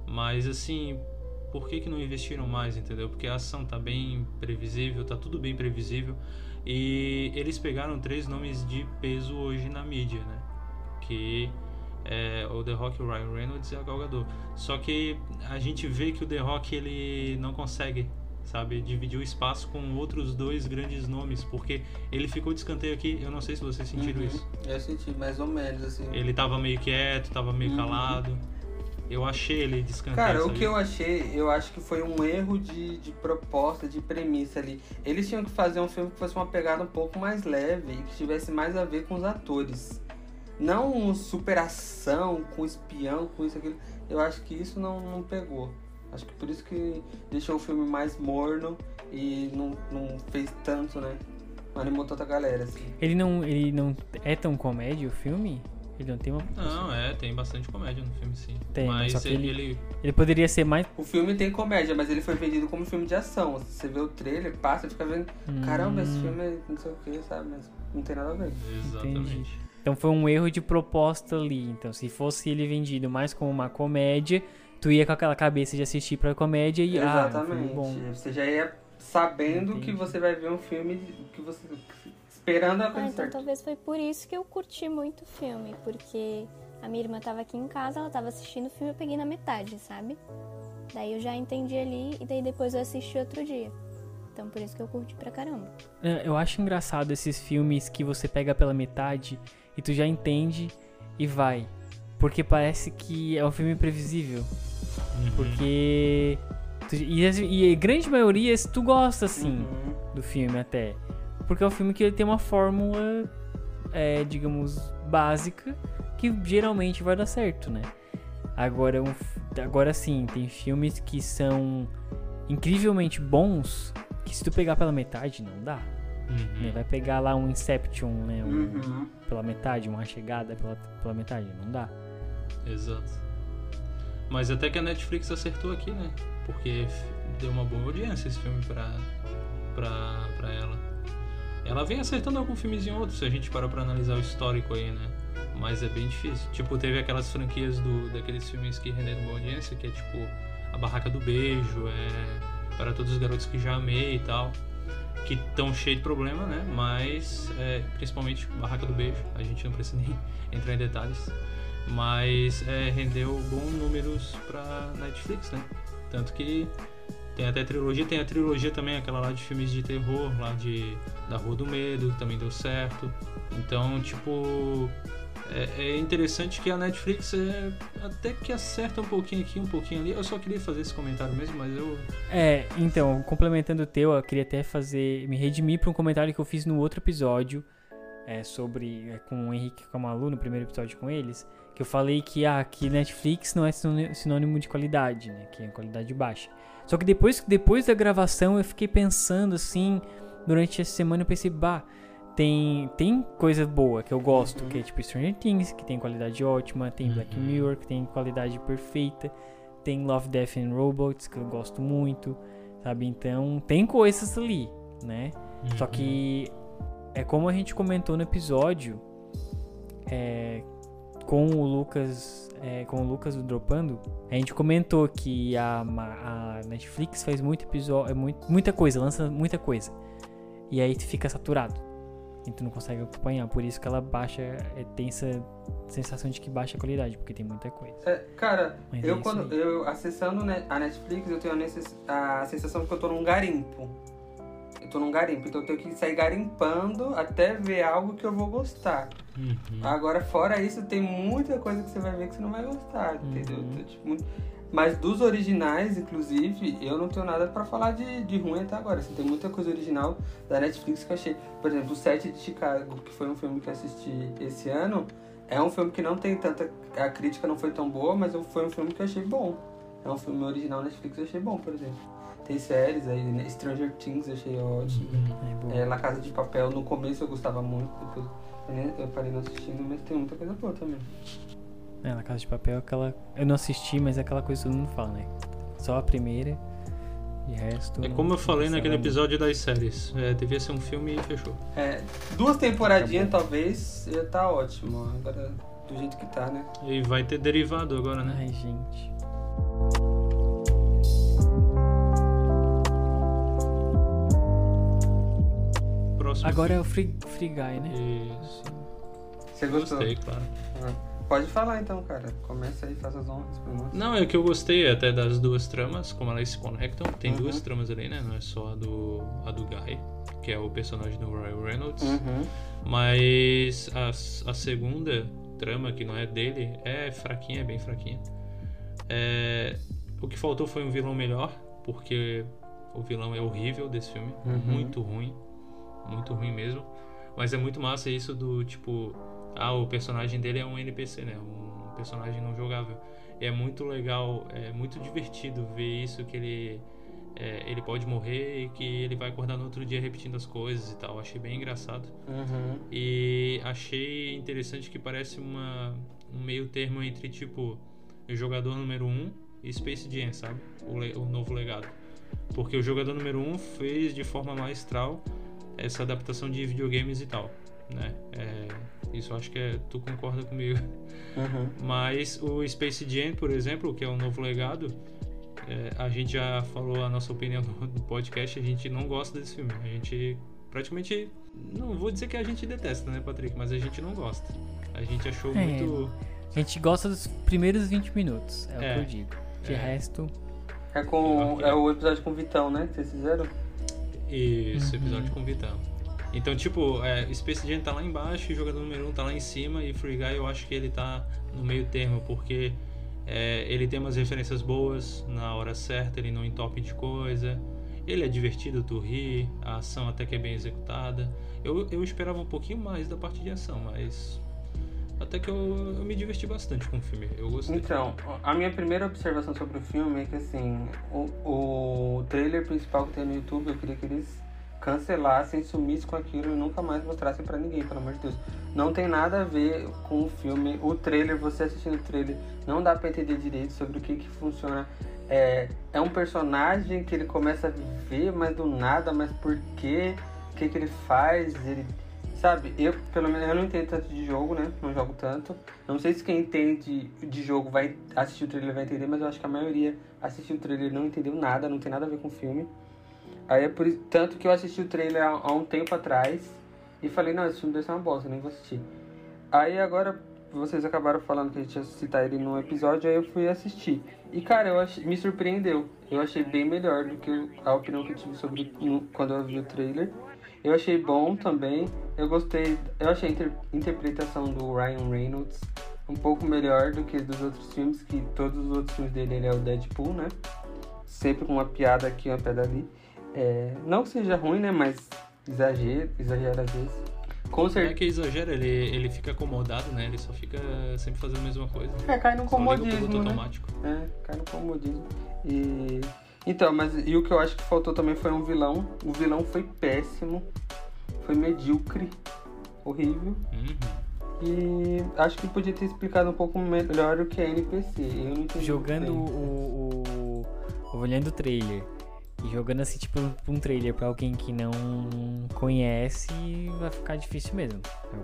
[SPEAKER 4] Mas assim, por que, que não investiram mais, entendeu? Porque a ação tá bem previsível, tá tudo bem previsível. E eles pegaram três nomes de peso hoje na mídia, né? Que é o The Rock, o Ryan Reynolds e a Gal Gadot. Só que a gente vê que o The Rock ele não consegue, sabe, dividir o espaço com outros dois grandes nomes, porque ele ficou de escanteio aqui. Eu não sei se vocês sentiram
[SPEAKER 2] Uhum.
[SPEAKER 4] isso.
[SPEAKER 2] Eu senti mais ou menos, assim.
[SPEAKER 4] Ele tava meio quieto, tava meio
[SPEAKER 2] Uhum.
[SPEAKER 4] calado. Eu achei ele de escanteio.
[SPEAKER 2] Cara, o que eu achei, eu acho que foi um erro de, de proposta, de premissa ali. Eles tinham que fazer um filme que fosse uma pegada um pouco mais leve e que tivesse mais a ver com os atores. Não um super ação, com espião, com isso, aquilo. Eu acho que isso não, não pegou. Acho que por isso que deixou o filme mais morno e não, não fez tanto, né? Não animou tanta galera, assim.
[SPEAKER 1] Ele não, ele não é tão comédia o filme? Ele não tem uma.
[SPEAKER 4] Não, é, tem bastante comédia no filme, sim.
[SPEAKER 1] Tem, mas só que
[SPEAKER 4] ele,
[SPEAKER 1] ele-
[SPEAKER 4] ele-
[SPEAKER 1] poderia ser mais.
[SPEAKER 2] O filme tem comédia, mas ele foi vendido como filme de ação. Você vê o trailer, passa e fica vendo. Caramba, esse
[SPEAKER 1] Hum,
[SPEAKER 2] filme é não sei o que, sabe? Mas não tem nada a ver.
[SPEAKER 4] Exatamente.
[SPEAKER 1] Então foi um erro de proposta ali. Então, se fosse ele vendido mais como uma comédia, tu ia com aquela cabeça de assistir pra comédia e ah, filme
[SPEAKER 2] Exatamente.
[SPEAKER 1] bom.
[SPEAKER 2] Você já ia sabendo
[SPEAKER 1] Entendi.
[SPEAKER 2] que você vai ver um filme que você. esperando a
[SPEAKER 3] Ah,
[SPEAKER 2] coisa
[SPEAKER 3] então talvez foi por isso que eu curti muito o filme, porque a minha irmã tava aqui em casa, ela tava assistindo o filme, eu peguei na metade, sabe? Daí eu já entendi ali e daí depois eu assisti outro dia. Então por isso que eu curti pra caramba.
[SPEAKER 1] É, Eu acho engraçado esses filmes que você pega pela metade e tu já entende e vai. Porque parece que é um filme previsível.
[SPEAKER 4] Uhum.
[SPEAKER 1] Porque. e, a grande maioria tu gosta assim
[SPEAKER 2] Uhum.
[SPEAKER 1] do filme até. Porque é um filme que ele tem uma fórmula, é, digamos, básica, que geralmente vai dar certo, né? Agora, um agora sim, tem filmes que são incrivelmente bons, que se tu pegar pela metade, não dá.
[SPEAKER 4] Uhum.
[SPEAKER 1] né? Vai pegar lá um Inception, né? um-
[SPEAKER 2] Uhum.
[SPEAKER 1] pela metade, uma chegada pela, pela metade, não dá.
[SPEAKER 4] Exato. Mas até que a Netflix acertou aqui, né? Porque deu uma boa audiência esse filme pra, pra, pra ela. Ela vem acertando algum filmezinho ou outro, se a gente parar pra analisar o histórico aí, né? Mas é bem difícil. Tipo, teve aquelas franquias do, daqueles filmes que renderam boa audiência, que é tipo A Barraca do Beijo, é Para Todos os Garotos que Já Amei e tal. Que estão cheios de problema, né? Mas, é, principalmente Barraca do Beijo, a gente não precisa nem entrar em detalhes. Mas é, rendeu bons números pra Netflix, né? Tanto que tem até trilogia, tem a trilogia também, aquela lá de filmes de terror, lá de da Rua do Medo, também deu certo. Então, tipo, é, é interessante que a Netflix é, até que acerta um pouquinho aqui, um pouquinho ali. Eu só queria fazer esse comentário mesmo, mas eu.
[SPEAKER 1] É, então, complementando o teu, eu queria até fazer. me redimir pra um comentário que eu fiz no outro episódio. É, sobre. é, com o Henrique Camalu, no primeiro episódio com eles. Que eu falei que, ah, que Netflix não é sinôni- sinônimo de qualidade, né? Que é qualidade baixa. Só que depois, depois da gravação eu fiquei pensando assim. Durante essa semana eu pensei, bah, tem, tem coisa boa que eu gosto, que é tipo Stranger Things, que tem qualidade ótima, tem Black
[SPEAKER 4] Uhum.
[SPEAKER 1] Mirror, que tem qualidade perfeita, tem Love, Death and Robots, que eu gosto muito, sabe? Então, tem coisas ali, né? Só
[SPEAKER 4] Uhum.
[SPEAKER 1] que é como a gente comentou no episódio, é, com o Lucas, é, com o Lucas do Dropando, a gente comentou que a, a Netflix faz muito episódio, é muito, muita coisa, lança muita coisa. E aí tu fica saturado. E tu não consegue acompanhar. Por isso que ela baixa, é, tem essa sensação de que baixa a qualidade, porque tem muita coisa.
[SPEAKER 2] É, cara,
[SPEAKER 1] Mas é
[SPEAKER 2] eu
[SPEAKER 1] isso
[SPEAKER 2] quando eu acessando a Netflix, eu tenho a, necess- a sensação de que eu tô num garimpo. Eu tô num garimpo, então eu tenho que sair garimpando até ver algo que eu vou gostar.
[SPEAKER 4] Uhum.
[SPEAKER 2] Agora, fora isso, tem muita coisa que você vai ver que você não vai gostar, entendeu?
[SPEAKER 1] Uhum.
[SPEAKER 2] Então, tipo, Mas dos originais, inclusive, eu não tenho nada pra falar de, de ruim até agora. Assim, tem muita coisa original da Netflix que eu achei. Por exemplo, o Sete de Chicago, que foi um filme que eu assisti esse ano, é um filme que não tem tanta. A crítica não foi tão boa, mas foi um filme que eu achei bom. É um filme original Netflix que eu achei bom, por exemplo. tem séries aí, né? Stranger Things eu achei ótimo.
[SPEAKER 1] É bom.
[SPEAKER 2] É, La Casa de Papel, no começo eu gostava muito, depois eu nem- eu parei não assistindo, mas tem muita coisa boa também.
[SPEAKER 1] É, na Casa de Papel, aquela. Eu não assisti, mas é aquela coisa que todo mundo fala, né? Só a primeira. De resto.
[SPEAKER 4] É como eu falei naquele
[SPEAKER 1] sabe
[SPEAKER 4] episódio das séries. É, devia ser um filme e fechou.
[SPEAKER 2] É, duas temporadinhas talvez ia tá ótimo. Agora, do jeito que tá, né?
[SPEAKER 4] E vai ter derivado agora, né?
[SPEAKER 1] Ai, gente.
[SPEAKER 4] Próximo
[SPEAKER 1] Agora é o. Free, free Guy, né?
[SPEAKER 4] Isso.
[SPEAKER 2] Você gostou?
[SPEAKER 4] Gostei, claro.
[SPEAKER 2] Ah, Pode falar então, cara. Começa aí, faz as honras pra nós.
[SPEAKER 4] Não, é que eu gostei até das duas tramas, como elas se conectam. Tem
[SPEAKER 2] Uhum.
[SPEAKER 4] duas tramas ali, né? Não é só a do, a do Guy, que é o personagem do Ryan Reynolds.
[SPEAKER 2] Uhum.
[SPEAKER 4] Mas a, a segunda trama, que não é dele, é fraquinha, é bem fraquinha. É, o que faltou foi um vilão melhor, porque o vilão é horrível desse filme.
[SPEAKER 2] Uhum.
[SPEAKER 4] Muito ruim. Muito ruim mesmo. Mas é muito massa isso do tipo. Ah, o personagem dele é um NPC, né? Um personagem não jogável. E é muito legal, é muito divertido ver isso que ele. é, ele pode morrer e que ele vai acordar no outro dia repetindo as coisas e tal. Achei bem engraçado.
[SPEAKER 2] Uhum.
[SPEAKER 4] E achei interessante que parece uma, um meio termo entre, tipo, o jogador número 1 um e Space Jam, sabe? O, o novo legado. Porque o jogador número 1 um fez de forma maestral essa adaptação de videogames e tal, né? É, isso acho que é, tu concorda comigo.
[SPEAKER 2] Uhum.
[SPEAKER 4] Mas o Space Jam, por exemplo, que é o novo legado, é, a gente já falou a nossa opinião no, no podcast, a gente não gosta desse filme. A gente praticamente. Não vou dizer que a gente detesta, né, Patrick? Mas a gente não gosta. A gente achou
[SPEAKER 1] É.
[SPEAKER 4] muito.
[SPEAKER 1] A gente gosta dos primeiros 20 minutos, é, o
[SPEAKER 4] É.
[SPEAKER 1] que eu digo. De
[SPEAKER 4] É.
[SPEAKER 1] resto.
[SPEAKER 2] É, com, é o episódio com o Vitão, né? Que vocês fizeram?
[SPEAKER 4] Esse
[SPEAKER 1] Uhum.
[SPEAKER 4] episódio com o Vitão. Então, tipo, é, Space Jam tá lá embaixo e o jogador número 1 um tá lá em cima e Free Guy eu acho que ele tá no meio termo, porque é, ele tem umas referências boas na hora certa, ele não entope de coisa, ele é divertido, tu ri, a ação até que é bem executada. Eu, eu esperava um pouquinho mais da parte de ação, mas até que eu, eu me diverti bastante com o filme, eu gostei.
[SPEAKER 2] Então, a minha primeira observação sobre o filme é que assim, o, o trailer principal que tem no YouTube, eu queria que eles cancelassem, sumissem com aquilo e nunca mais mostrassem pra ninguém, pelo amor de Deus. Não tem nada a ver com o filme. O trailer, você assistindo o trailer, não dá pra entender direito sobre o que que funciona. É, é um personagem que ele começa a viver, mas do nada, mas por quê? O que que ele faz? Ele Sabe, eu pelo menos eu não entendo tanto de jogo, né? Não jogo tanto. Não sei se quem entende de jogo vai assistir o trailer vai entender, mas eu acho que a maioria assistiu o trailer não entendeu nada, não tem nada a ver com o filme. Aí é por tanto que eu assisti o trailer há, há um tempo atrás e falei, não, esse filme deve ser uma bosta, nem vou assistir. Aí agora vocês acabaram falando que a gente ia citar ele num episódio, aí eu fui assistir. E cara, eu achei, me surpreendeu. Eu achei bem melhor do que a opinião que eu tive sobre quando eu vi o trailer. Eu achei bom também. Eu gostei. Eu achei a inter- interpretação do Ryan Reynolds um pouco melhor do que dos outros filmes, que todos os outros filmes dele ele é o Deadpool, né? Sempre com uma piada aqui, uma piada ali. É, não que seja ruim, né? Mas exagero, exagera às vezes. Com
[SPEAKER 4] Não é
[SPEAKER 2] certeza.
[SPEAKER 4] que exagera, ele, ele fica acomodado, né? Ele só fica sempre fazendo a mesma coisa.
[SPEAKER 2] É, cai no comodismo, né?
[SPEAKER 4] automático.
[SPEAKER 2] É, cai no comodismo. E. Então, mas e o que eu acho que faltou também foi um vilão. O vilão foi péssimo. Foi medíocre. Horrível.
[SPEAKER 4] Uhum.
[SPEAKER 2] E acho que podia ter explicado um pouco melhor o que é NPC.
[SPEAKER 1] Jogando o, o, o- Olhando o trailer. E jogando assim, tipo, um trailer pra alguém que não conhece, vai ficar difícil mesmo.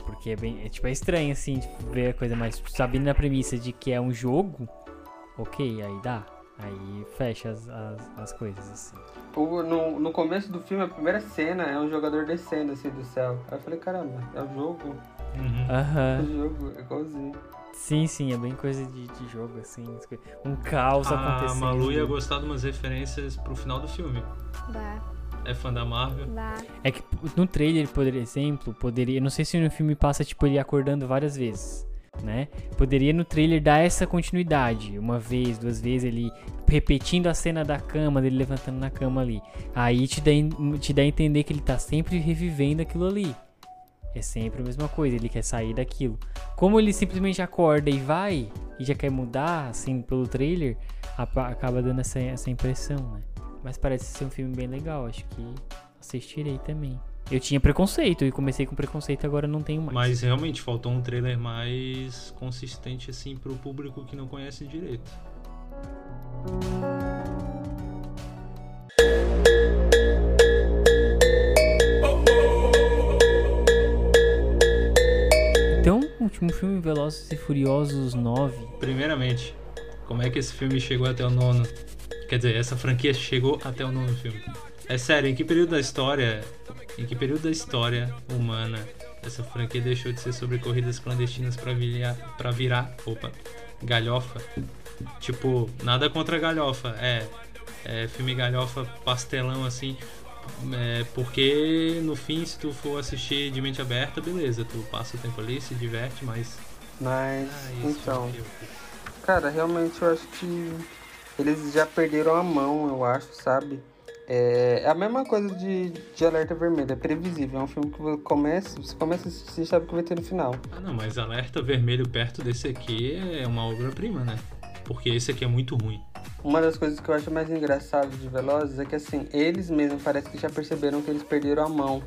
[SPEAKER 1] Porque é bem. É, tipo, é estranho, assim, tipo, ver a coisa mais. Sabendo na premissa de que é um jogo, ok, aí dá. Aí fecha as, as, as coisas, assim.
[SPEAKER 2] O- no, no começo do filme, a primeira cena é um jogador descendo assim do céu. Aí eu falei, caramba, é o jogo.
[SPEAKER 4] Uhum.
[SPEAKER 2] É
[SPEAKER 1] Aham.
[SPEAKER 2] o jogo, é igualzinho.
[SPEAKER 1] Sim, sim, é bem coisa de, de jogo, assim. Um caos
[SPEAKER 4] A
[SPEAKER 1] acontecendo.
[SPEAKER 4] Malu ia gostar de umas referências pro final do filme.
[SPEAKER 3] Vá,
[SPEAKER 4] É fã da Marvel.
[SPEAKER 3] vá.
[SPEAKER 1] É que no trailer, por exemplo, poderia. Não sei se no filme passa, tipo, ele acordando várias vezes. Né? Poderia no trailer dar essa continuidade. Uma vez, duas vezes, ele repetindo a cena da cama, dele levantando na cama ali. Aí te dá, te dá a entender que ele tá sempre revivendo aquilo ali. É sempre a mesma coisa, ele quer sair daquilo. Como ele simplesmente acorda e vai, e já quer mudar, assim, pelo trailer, acaba dando essa, essa impressão, né? Mas parece ser um filme bem legal, acho que assistirei também. Eu tinha preconceito, e comecei com preconceito, agora não tenho mais.
[SPEAKER 4] Mas realmente faltou um trailer mais consistente assim pro público que não conhece direito.
[SPEAKER 1] Então, o último filme, Velozes e Furiosos 9.
[SPEAKER 4] Primeiramente, como é que esse filme chegou até o nono? Quer dizer, essa franquia chegou até o nono filme. É sério, em que período da história, em que período da história humana essa franquia deixou de ser sobre corridas clandestinas pra virar, pra virar, opa, galhofa? Tipo, nada contra galhofa, é, é filme galhofa pastelão assim, é, porque no fim, se tu for assistir de mente aberta, beleza, tu passa o tempo ali, se diverte, mas.
[SPEAKER 2] Mas,
[SPEAKER 4] Ah,
[SPEAKER 2] então, cara, realmente eu acho que eles já perderam a mão, eu acho, sabe? É, é a mesma coisa de, de Alerta Vermelho, é previsível. É um filme que você começa, você começa a assistir e sabe o que vai ter no final.
[SPEAKER 4] Ah, não, mas Alerta Vermelho perto desse aqui é uma obra-prima, né? Porque esse aqui é muito ruim.
[SPEAKER 2] Uma das coisas que eu acho mais engraçado de Velozes é que, assim, eles mesmos parece que já perceberam que eles perderam a mão.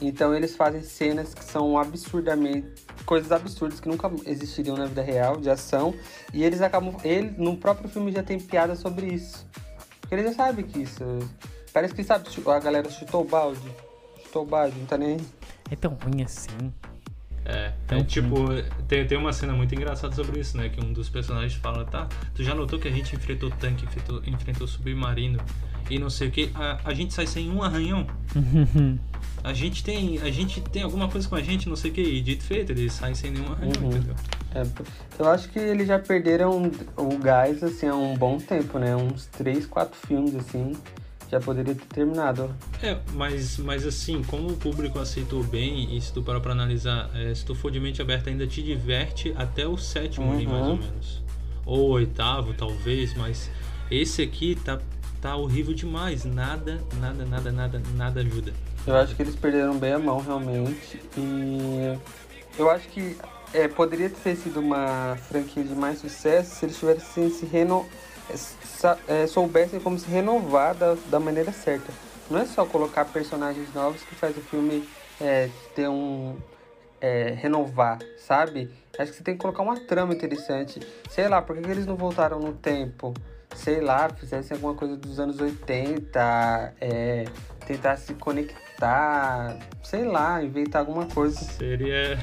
[SPEAKER 2] Então eles fazem cenas que são absurdamente. coisas absurdas que nunca existiriam na vida real, de ação. E eles acabam. Ele, no próprio filme, já tem piada sobre isso. Porque eles já sabem que isso. Parece que sabe, a galera chutou o balde. Chutou o balde, não tá nem aí.
[SPEAKER 1] É tão ruim assim.
[SPEAKER 4] É, é tipo, tem, tem uma cena muito engraçada sobre isso, né? Que um dos personagens fala, tá, tu já notou que a gente enfrentou tanque, enfrentou, enfrentou submarino e não sei o que, a, a gente sai sem um arranhão. A gente tem. A gente tem alguma coisa com a gente, não sei o que, e dito feito, eles saem sem nenhum arranhão,
[SPEAKER 2] Uhum.
[SPEAKER 4] entendeu?
[SPEAKER 2] É, eu acho que eles já perderam o gás, assim, há um bom tempo, né? Uns 3, 4 filmes, assim, já poderia ter terminado.
[SPEAKER 4] É, mas, mas assim, como o público aceitou bem, e se tu parar pra analisar, é, se tu for de mente aberta, ainda te diverte até o sétimo ali, mais ou
[SPEAKER 2] Uhum.
[SPEAKER 4] menos. Ou o oitavo, talvez, mas esse aqui tá, tá horrível demais. Nada, nada, nada, nada, nada ajuda.
[SPEAKER 2] Eu acho que eles perderam bem a mão, realmente. E eu acho que é, poderia ter sido uma franquia de mais sucesso se eles tivessem se reno... é, soubessem como se renovar da, da maneira certa. Não é só colocar personagens novos que faz o filme é, ter um. é, renovar, sabe? Acho que você tem que colocar uma trama interessante. Sei lá, por que, que eles não voltaram no tempo? Sei lá, fizessem alguma coisa dos anos 80, é, tentar se conectar, sei lá, inventar alguma coisa.
[SPEAKER 4] Seria,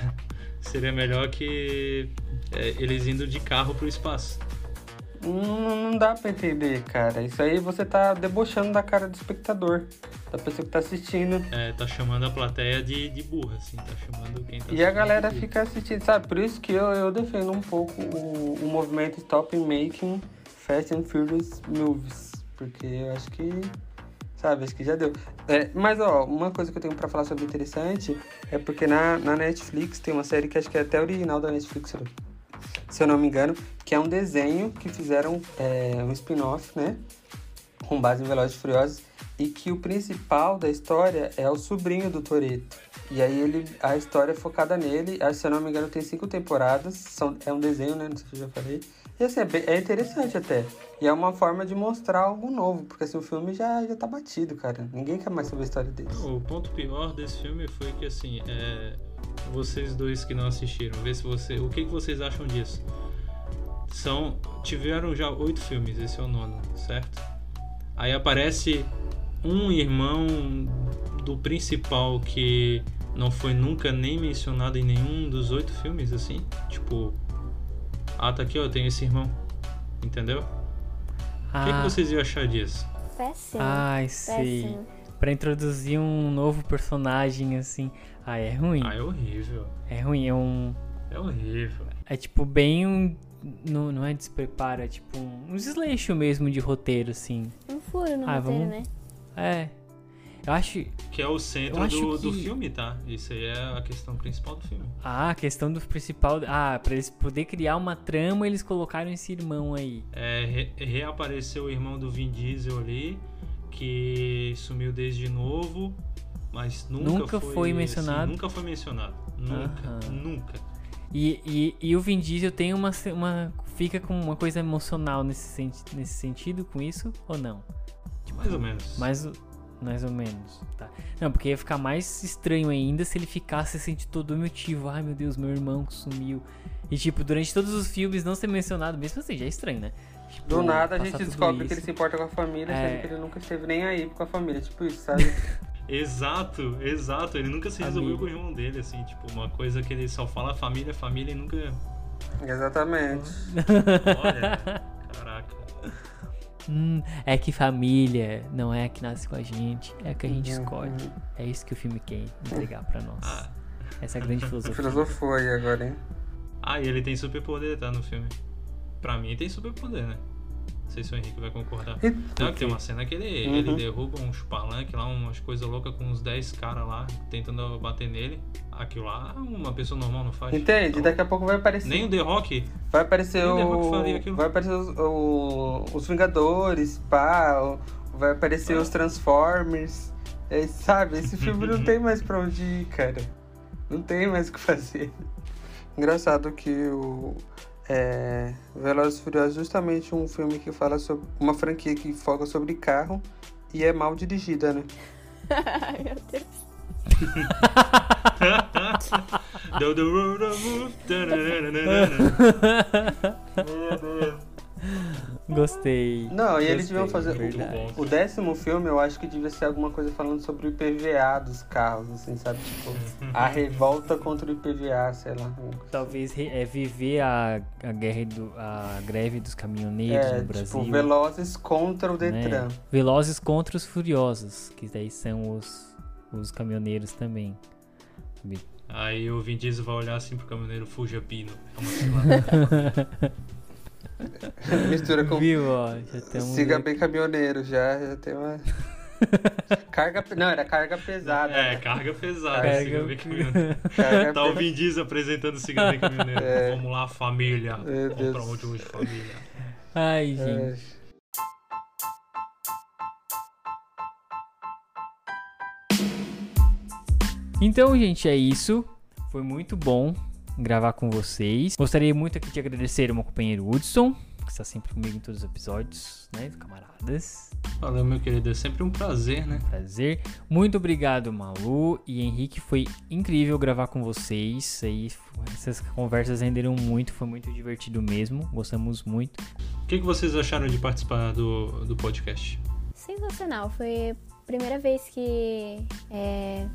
[SPEAKER 4] seria melhor que é, eles indo de carro pro espaço.
[SPEAKER 2] Não, não dá pra entender, cara. Isso aí você tá debochando da cara do espectador, da pessoa que tá assistindo.
[SPEAKER 4] É, tá chamando a plateia de, de burra, assim, tá chamando quem tá
[SPEAKER 2] E a galera fica assistindo, sabe? Por isso que eu, eu defendo um pouco o, o movimento Stop Making Fast and Furious Movies. Porque eu acho que, sabe, acho que já deu. É, mas, ó, uma coisa que eu tenho pra falar sobre interessante é porque na, na Netflix tem uma série que acho que é até original da Netflix, se eu- não me engano, que é um desenho que fizeram é, um spin-off, né? Com base em Velozes e Furiosos. E que o principal da história é o sobrinho do Toreto. E aí ele, a história é focada nele. Se eu não me engano, tem cinco temporadas. São, é um desenho, né? Não sei se eu já falei. E assim, é, bem- é interessante até. E é uma forma de mostrar algo novo. Porque assim, o filme já, já tá batido, cara. Ninguém quer mais saber a história deles.
[SPEAKER 4] O ponto pior desse filme foi que assim, é, vocês dois que não assistiram, vê se você, o que, que vocês acham disso? São tiveram já oito filmes, esse é o nono, certo? Aí aparece um irmão do principal que não foi nunca nem mencionado em nenhum dos oito filmes, assim, tipo, ah, tá aqui, ó, tem esse irmão, entendeu? O que, que
[SPEAKER 1] Ah,
[SPEAKER 4] vocês iam achar disso?
[SPEAKER 3] Péssimo.
[SPEAKER 1] ai, sei.
[SPEAKER 3] péssimo.
[SPEAKER 1] Pra introduzir um novo personagem, assim. Ah, é ruim.
[SPEAKER 4] Ah, é horrível,
[SPEAKER 1] É ruim, é um.
[SPEAKER 4] é horrível.
[SPEAKER 1] É tipo bem um. Não, não é despreparo, é tipo um, um desleixo mesmo de roteiro, assim.
[SPEAKER 3] Um furo no
[SPEAKER 1] Ah,
[SPEAKER 3] roteiro,
[SPEAKER 1] vamos-
[SPEAKER 3] né?
[SPEAKER 1] É. Eu acho.
[SPEAKER 4] Que é o centro do, do
[SPEAKER 1] que-
[SPEAKER 4] filme, tá? Isso aí é a questão principal do filme.
[SPEAKER 1] Ah, a questão do principal. Ah, pra eles poder criar uma trama, eles colocaram esse irmão aí.
[SPEAKER 4] É, re- reapareceu o irmão do Vin Diesel ali, que sumiu desde novo, mas nunca,
[SPEAKER 1] Nunca foi
[SPEAKER 4] assim,
[SPEAKER 1] mencionado?
[SPEAKER 4] nunca foi mencionado. Nunca,
[SPEAKER 1] Aham.
[SPEAKER 4] nunca.
[SPEAKER 1] E, e, e o Vin Diesel tem uma, uma. Fica com uma coisa emocional nesse, nesse sentido com isso ou não?
[SPEAKER 4] Mais ou menos.
[SPEAKER 1] Mais ou menos, tá. Não, porque ia ficar mais estranho ainda se ele ficasse assim de todo motivo. Ai, meu Deus, meu irmão sumiu. E, tipo, durante todos os filmes não ser mencionado, mesmo assim, já é estranho, né? Tipo,
[SPEAKER 2] Do nada a gente descobre que
[SPEAKER 1] isso.
[SPEAKER 2] ele se importa com a família,
[SPEAKER 1] É.
[SPEAKER 2] sendo que ele nunca esteve nem aí com a família. Tipo isso, sabe?
[SPEAKER 4] Exato, exato. Ele nunca se resolveu
[SPEAKER 1] Amigo.
[SPEAKER 4] com o irmão dele, assim, tipo, uma coisa que ele só fala família, família e nunca.
[SPEAKER 2] Exatamente.
[SPEAKER 4] Olha.
[SPEAKER 1] Hum, é que família não é a que nasce com a gente, é a que a gente
[SPEAKER 2] Uhum.
[SPEAKER 1] escolhe. É isso que o filme quer entregar pra nós.
[SPEAKER 4] Ah,
[SPEAKER 1] Essa é a grande filosofia.
[SPEAKER 2] Filosofou aí agora, hein?
[SPEAKER 4] ah, e ele tem superpoder, tá, no filme. Pra mim tem superpoder, né? Não sei se o Henrique vai concordar.
[SPEAKER 2] E-
[SPEAKER 4] Não, tem uma cena que ele,
[SPEAKER 2] Uhum.
[SPEAKER 4] ele derruba uns palanques lá, umas coisas loucas com uns 10 caras lá, tentando bater nele. Aquilo lá, uma pessoa normal não faz.
[SPEAKER 2] Entende?
[SPEAKER 4] Então,
[SPEAKER 2] Daqui a pouco vai aparecer.
[SPEAKER 4] Nem o The Rock.
[SPEAKER 2] Vai aparecer o. Vai aparecer os, o- os Vingadores, pá. Vai aparecer
[SPEAKER 4] Ah.
[SPEAKER 2] os Transformers. É, sabe? Esse filme não tem mais pra onde ir, cara. Não tem mais o que fazer. Engraçado que o. É, Velozes e Furiosos é justamente um filme que fala sobre. Uma franquia que foca sobre carro e é mal dirigida, né?
[SPEAKER 3] Ai, meu Deus.
[SPEAKER 1] Gostei.
[SPEAKER 2] Não, e eles
[SPEAKER 1] Gostei,
[SPEAKER 2] deviam fazer.
[SPEAKER 1] verdade.
[SPEAKER 4] Bom.
[SPEAKER 2] O décimo filme eu acho que devia ser alguma coisa falando sobre o IPVA dos carros, assim, sabe? Tipo, a revolta contra o IPVA, sei lá.
[SPEAKER 1] Talvez re- é, viver a, a guerra do, a greve dos caminhoneiros
[SPEAKER 2] É,
[SPEAKER 1] no Brasil.
[SPEAKER 2] tipo, Velozes contra o
[SPEAKER 1] né?
[SPEAKER 2] Detran.
[SPEAKER 1] Velozes contra os Furiosos, que daí são os, os caminhoneiros também.
[SPEAKER 4] Aí o Vin Diesel vai olhar assim pro caminhoneiro Fuja Pino. É uma.
[SPEAKER 2] Mistura com
[SPEAKER 1] Viu, ó, já temos
[SPEAKER 2] Siga bem caminhoneiro, já, já tem uma. carga. Não, era carga pesada.
[SPEAKER 4] É,
[SPEAKER 2] né?
[SPEAKER 4] carga pesada.
[SPEAKER 1] Carga-
[SPEAKER 4] Siga bem caminhoneiro.
[SPEAKER 2] Carga
[SPEAKER 4] Tá o Vin Diesel apresentando Siga bem caminhoneiro.
[SPEAKER 2] É.
[SPEAKER 4] Vamos lá, família. Vamos pra onde hoje, família.
[SPEAKER 1] Ai, gente.
[SPEAKER 2] É,
[SPEAKER 1] Então, gente, é isso. Foi muito bom gravar com vocês. Gostaria muito aqui de agradecer ao meu companheiro Hudson, que está sempre comigo em todos os episódios, né? Camaradas.
[SPEAKER 4] Valeu, meu querido. É sempre um prazer, né?
[SPEAKER 1] Prazer. Muito obrigado, Malu e Henrique. Foi incrível gravar com vocês. Aí, essas conversas renderam muito. Foi muito divertido mesmo. Gostamos muito.
[SPEAKER 4] O que, que vocês acharam de participar do, do podcast?
[SPEAKER 3] Sensacional. Foi a primeira vez que é,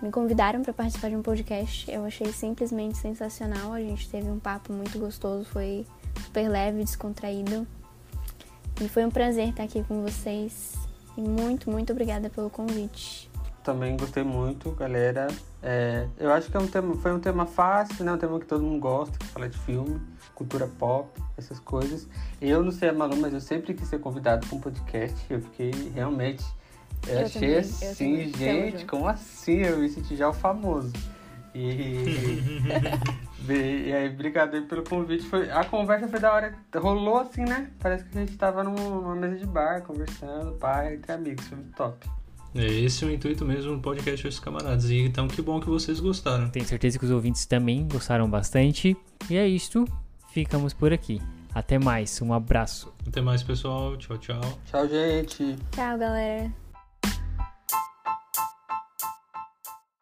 [SPEAKER 3] me convidaram para participar de um podcast. Eu achei simplesmente sensacional. A gente teve um papo muito gostoso, foi super leve, descontraído. E foi um prazer estar aqui com vocês. E muito, muito obrigada pelo convite.
[SPEAKER 2] Também gostei muito, galera. É, eu acho que é um tema, foi um tema fácil, né? Um tema que todo mundo gosta, que fala de filme, cultura pop, essas coisas. Eu não sei a Malu, mas eu sempre quis ser convidado para um podcast. Eu fiquei realmente. Eu,
[SPEAKER 3] Eu
[SPEAKER 2] achei
[SPEAKER 3] também, eu
[SPEAKER 2] assim, gente, como assim? Eu me senti já o famoso. E, e aí, obrigado aí pelo convite. Foi, a conversa foi da hora. Rolou assim, né? Parece que a gente tava num- numa mesa de bar, conversando, pai, entre amigos. Foi muito top.
[SPEAKER 4] É esse o intuito mesmo do podcast dos camaradas. E então que bom que vocês gostaram.
[SPEAKER 1] Tenho certeza que os ouvintes também gostaram bastante. E é isto. Ficamos por aqui. Até mais. Um abraço.
[SPEAKER 4] Até mais, pessoal. Tchau, tchau.
[SPEAKER 2] Tchau, gente.
[SPEAKER 3] Tchau, galera.